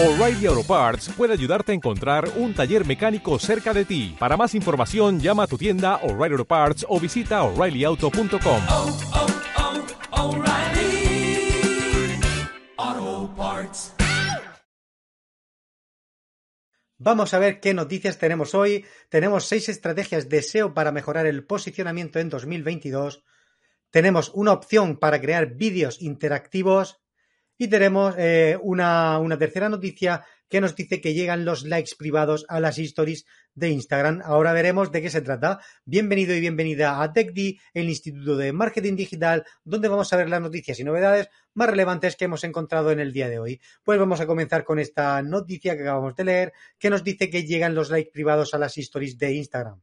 O'Reilly Auto Parts puede ayudarte a encontrar un taller mecánico cerca de ti. Para más información, llama a tu tienda O'Reilly Auto Parts o visita oreillyauto.com. oh, oh, Parts. Vamos a ver qué noticias tenemos hoy. Tenemos seis estrategias de SEO para mejorar el posicionamiento en 2022. Tenemos una opción para crear vídeos interactivos. Y tenemos eh, una, una tercera noticia que nos dice que llegan los likes privados a las stories de Instagram. Ahora veremos de qué se trata. Bienvenido y bienvenida a TechD, el Instituto de Marketing Digital, donde vamos a ver las noticias y novedades más relevantes que hemos encontrado en el día de hoy. Pues vamos a comenzar con esta noticia que acabamos de leer, que nos dice que llegan los likes privados a las stories de Instagram.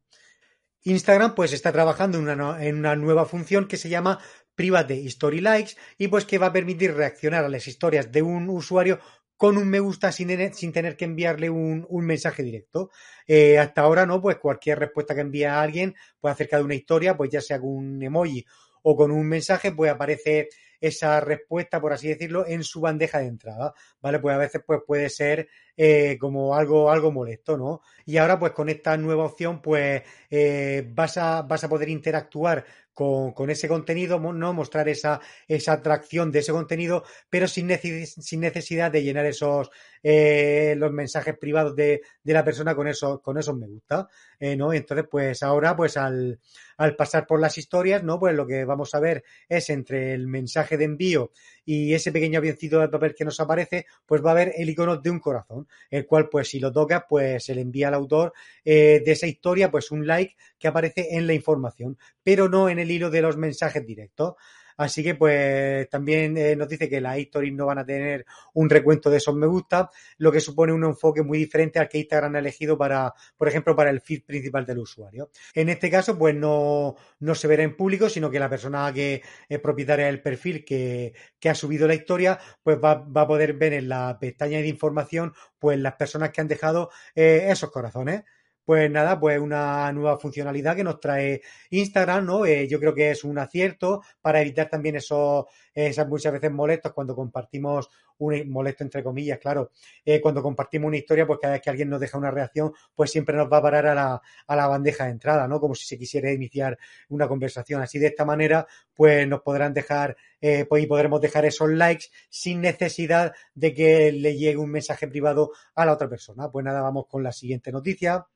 Instagram pues está trabajando en una, en una nueva función que se llama Private Story Likes y pues que va a permitir reaccionar a las historias de un usuario con un me gusta sin, sin tener que enviarle un, un mensaje directo. Eh, hasta ahora no, pues cualquier respuesta que envíe a alguien pues acerca de una historia, pues ya sea con un emoji o con un mensaje, pues aparece esa respuesta, por así decirlo, en su bandeja de entrada, ¿vale? Pues a veces pues puede ser eh, como algo, algo molesto, ¿no? Y ahora pues con esta nueva opción pues eh, vas, a, vas a poder interactuar con, con, ese contenido, ¿no? Mostrar esa, esa atracción de ese contenido, pero sin, neces sin necesidad de llenar esos eh, los mensajes privados de, de, la persona con esos, con esos me gusta, eh, ¿no? Entonces, pues ahora, pues al, al pasar por las historias, ¿no? Pues lo que vamos a ver es entre el mensaje de envío y ese pequeño avioncito de papel que nos aparece, pues va a haber el icono de un corazón, el cual, pues si lo tocas, pues se le envía al autor eh, de esa historia, pues un like que aparece en la información, pero no en el hilo de los mensajes directos. Así que pues también eh, nos dice que las stories no van a tener un recuento de esos me gusta, lo que supone un enfoque muy diferente al que Instagram ha elegido para, por ejemplo, para el feed principal del usuario. En este caso, pues no, no se verá en público, sino que la persona que es propietaria del perfil que, que ha subido la historia, pues va, va, a poder ver en la pestaña de información, pues las personas que han dejado eh, esos corazones pues nada, pues una nueva funcionalidad que nos trae Instagram, ¿no? Eh, yo creo que es un acierto para evitar también esos, esas muchas veces molestos cuando compartimos un molesto entre comillas, claro, eh, cuando compartimos una historia, pues cada vez que alguien nos deja una reacción, pues siempre nos va a parar a la, a la bandeja de entrada, ¿no? Como si se quisiera iniciar una conversación. Así de esta manera, pues nos podrán dejar, eh, pues y podremos dejar esos likes sin necesidad de que le llegue un mensaje privado a la otra persona. Pues nada, vamos con la siguiente noticia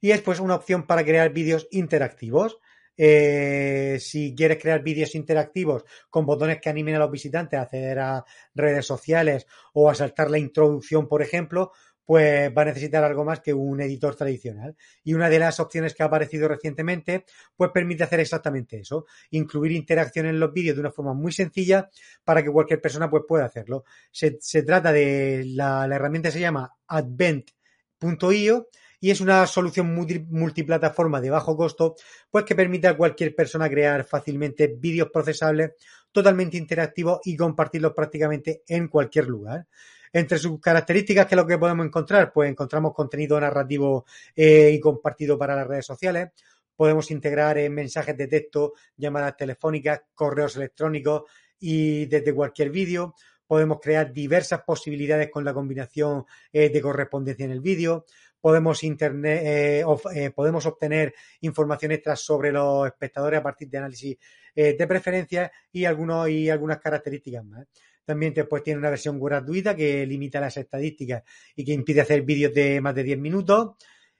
y es pues una opción para crear vídeos interactivos. Eh, si quieres crear vídeos interactivos con botones que animen a los visitantes a acceder a redes sociales o a saltar la introducción, por ejemplo, pues va a necesitar algo más que un editor tradicional. Y una de las opciones que ha aparecido recientemente, pues permite hacer exactamente eso, incluir interacción en los vídeos de una forma muy sencilla para que cualquier persona pues, pueda hacerlo. Se, se trata de la, la herramienta se llama advent.io y es una solución multiplataforma de bajo costo, pues que permite a cualquier persona crear fácilmente vídeos procesables totalmente interactivos y compartirlos prácticamente en cualquier lugar. Entre sus características, ¿qué es lo que podemos encontrar? Pues encontramos contenido narrativo eh, y compartido para las redes sociales. Podemos integrar en mensajes de texto, llamadas telefónicas, correos electrónicos y desde cualquier vídeo. Podemos crear diversas posibilidades con la combinación eh, de correspondencia en el vídeo podemos, internet, eh, eh, podemos obtener información extra sobre los espectadores a partir de análisis eh, de preferencias y, algunos, y algunas características más. También después tiene una versión gratuita que limita las estadísticas y que impide hacer vídeos de más de 10 minutos.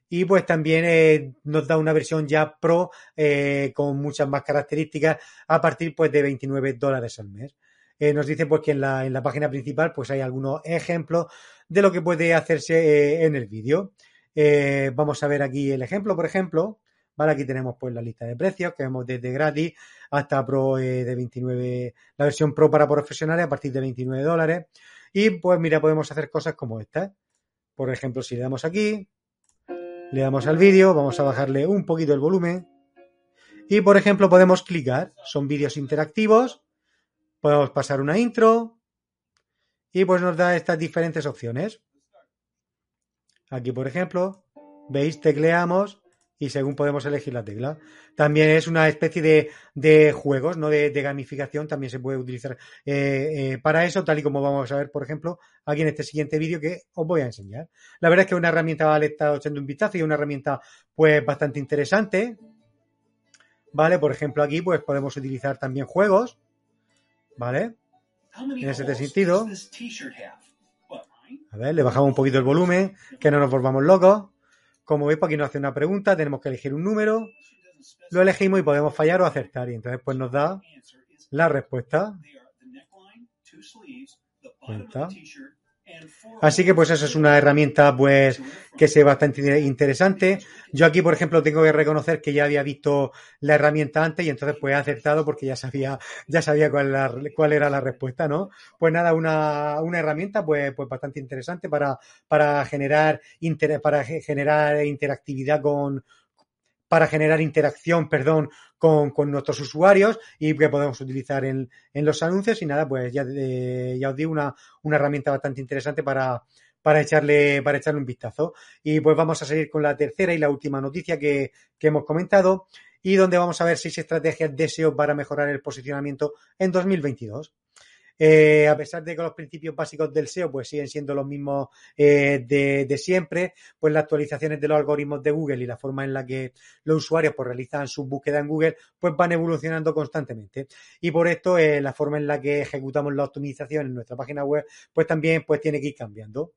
Y pues también nos da una versión ya pro con muchas más características a partir pues de 29 dólares al mes. Nos dice pues que en la, en la página principal pues hay algunos ejemplos de lo que puede hacerse en el vídeo. Eh, vamos a ver aquí el ejemplo, por ejemplo. Aquí tenemos pues la lista de precios que vemos desde gratis hasta Pro eh, de 29, la versión Pro para profesionales a partir de 29 dólares. Y pues mira, podemos hacer cosas como estas. Por ejemplo, si le damos aquí, le damos al vídeo, vamos a bajarle un poquito el volumen. Y por ejemplo, podemos clicar. Son vídeos interactivos. Podemos pasar una intro. Y pues nos da estas diferentes opciones. Aquí, por ejemplo, veis, tecleamos y según podemos elegir la tecla. También es una especie de, de juegos, ¿no? De, de, gamificación, también se puede utilizar eh, eh, para eso, tal y como vamos a ver, por ejemplo, aquí en este siguiente vídeo que os voy a enseñar. La verdad es que es una herramienta, vale, está echando un vistazo y una herramienta, pues, bastante interesante. ¿Vale? Por ejemplo, aquí, pues, podemos utilizar también juegos, ¿vale? En ese sentido. A ver, le bajamos un poquito el volumen, que no nos volvamos locos. Como veis, aquí nos hace una pregunta, tenemos que elegir un número, lo elegimos y podemos fallar o acertar. Y entonces pues nos da la respuesta. ¿Cuenta? Así que pues eso es una herramienta pues que se bastante interesante. Yo aquí, por ejemplo, tengo que reconocer que ya había visto la herramienta antes y entonces pues he acertado porque ya sabía, ya sabía cuál, era, cuál era la respuesta, ¿no? Pues nada, una, una herramienta pues, pues bastante interesante para, para generar inter, para generar interactividad con, para generar interacción, perdón, con, con, nuestros usuarios y que podemos utilizar en, en los anuncios. Y nada, pues ya, eh, ya os digo, una, una herramienta bastante interesante para, para echarle, para echarle un vistazo. Y pues vamos a seguir con la tercera y la última noticia que, que hemos comentado y donde vamos a ver seis estrategias de SEO para mejorar el posicionamiento en 2022. Eh, a pesar de que los principios básicos del SEO pues siguen siendo los mismos eh, de, siempre, pues las actualizaciones de los algoritmos de Google y la forma en la que los usuarios pues realizan su búsqueda en Google pues van evolucionando constantemente. Y por esto eh, la forma en la que ejecutamos la optimización en nuestra página web pues también pues tiene que ir cambiando.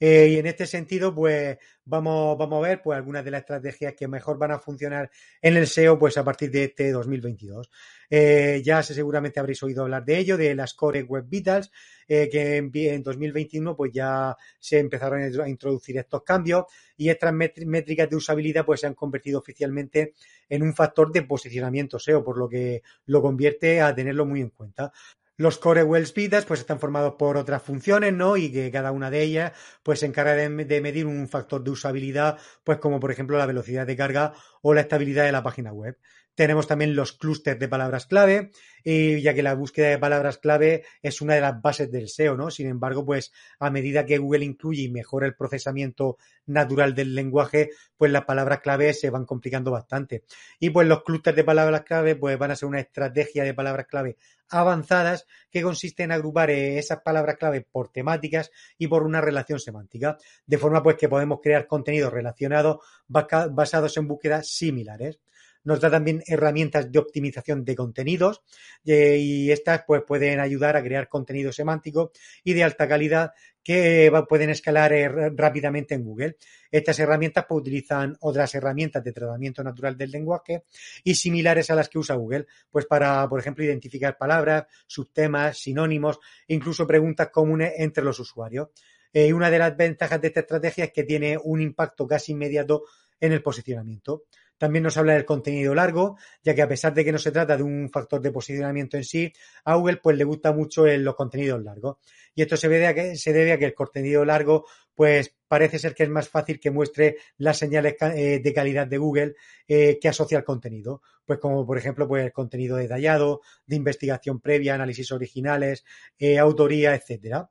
Eh, y en este sentido, pues vamos, a ver pues algunas de las estrategias que mejor van a funcionar en el SEO pues a partir de este 2022. Eh, ya seguramente habréis oído hablar de ello, de las Core Web Vitals, eh, que en, en, 2021 pues ya se empezaron a introducir estos cambios y estas métricas de usabilidad pues se han convertido oficialmente en un factor de posicionamiento SEO, por lo que lo convierte a tenerlo muy en cuenta. Los core wells pues están formados por otras funciones, ¿no? Y que cada una de ellas pues se encarga de, medir un factor de usabilidad, pues como por ejemplo la velocidad de carga o la estabilidad de la página web. Tenemos también los clústeres de palabras clave, y ya que la búsqueda de palabras clave es una de las bases del SEO, ¿no? Sin embargo, pues a medida que Google incluye y mejora el procesamiento natural del lenguaje, pues las palabras clave se van complicando bastante. Y pues los clústeres de palabras clave pues van a ser una estrategia de palabras clave avanzadas que consiste en agrupar esas palabras clave por temáticas y por una relación semántica, de forma pues que podemos crear contenidos relacionados basados en búsquedas similares nos da también herramientas de optimización de contenidos eh, y estas pues pueden ayudar a crear contenido semántico y de alta calidad que pueden escalar eh, rápidamente en Google. Estas herramientas pues, utilizan otras herramientas de tratamiento natural del lenguaje y similares a las que usa Google, pues para, por ejemplo, identificar palabras, subtemas, sinónimos, incluso preguntas comunes entre los usuarios. Eh, una de las ventajas de esta estrategia es que tiene un impacto casi inmediato en el posicionamiento. También nos habla del contenido largo, ya que a pesar de que no se trata de un factor de posicionamiento en sí, a Google pues le gusta mucho el, los contenidos largos. Y esto se debe, a que, se debe a que el contenido largo pues parece ser que es más fácil que muestre las señales eh, de calidad de Google eh, que asocia al contenido. Pues como por ejemplo pues contenido detallado, de investigación previa, análisis originales, eh, autoría, etcétera.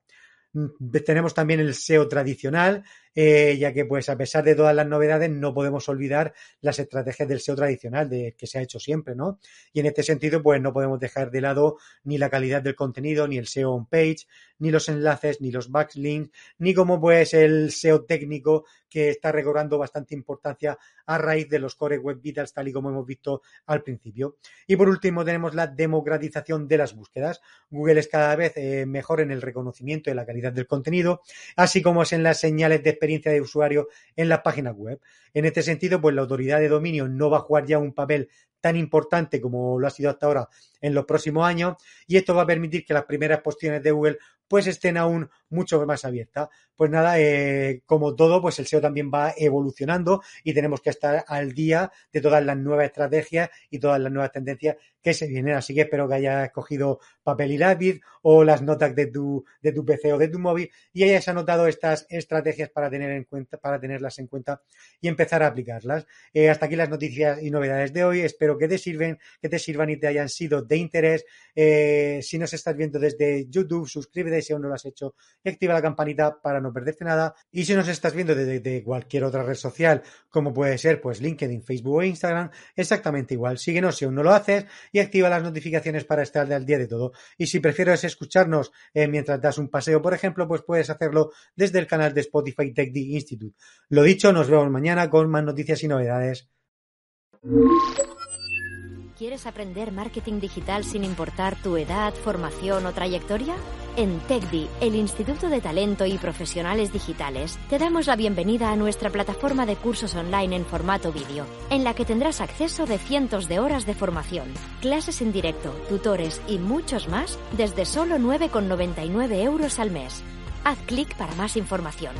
Mm, tenemos también el SEO tradicional, eh, ya que pues a pesar de todas las novedades no podemos olvidar las estrategias del SEO tradicional de que se ha hecho siempre, ¿no? Y en este sentido pues no podemos dejar de lado ni la calidad del contenido, ni el SEO on page, ni los enlaces, ni los backlinks, ni como pues el SEO técnico que está recobrando bastante importancia a raíz de los core web vitals tal y como hemos visto al principio. Y por último tenemos la democratización de las búsquedas. Google es cada vez eh, mejor en el reconocimiento de la calidad del contenido, así como es en las señales de experiencia de usuario en las páginas web. En este sentido, pues la autoridad de dominio no va a jugar ya un papel tan importante como lo ha sido hasta ahora en los próximos años y esto va a permitir que las primeras posiciones de Google pues estén aún mucho más abiertas. Pues nada, eh, como todo, pues el SEO también va evolucionando y tenemos que estar al día de todas las nuevas estrategias y todas las nuevas tendencias que se vienen. Así que espero que hayas cogido papel y lápiz o las notas de tu, de tu PC o de tu móvil y hayas anotado estas estrategias para tener en cuenta, para tenerlas en cuenta y empezar a aplicarlas. Eh, hasta aquí las noticias y novedades de hoy. Espero que te sirven, que te sirvan y te hayan sido de interés. Eh, si nos estás viendo desde YouTube, suscríbete si aún no lo has hecho activa la campanita para no perderte nada. Y si nos estás viendo desde cualquier otra red social, como puede ser pues LinkedIn, Facebook o Instagram, exactamente igual. Síguenos si aún no lo haces y activa las notificaciones para estar al día de todo. Y si prefieres escucharnos eh, mientras das un paseo, por ejemplo, pues puedes hacerlo desde el canal de Spotify Tech Institute. Lo dicho, nos vemos mañana con más noticias y novedades. ¿Quieres aprender marketing digital sin importar tu edad, formación o trayectoria? En TechDi, el Instituto de Talento y Profesionales Digitales, te damos la bienvenida a nuestra plataforma de cursos online en formato vídeo, en la que tendrás acceso de cientos de horas de formación, clases en directo, tutores y muchos más desde solo 9,99 euros al mes. Haz clic para más información.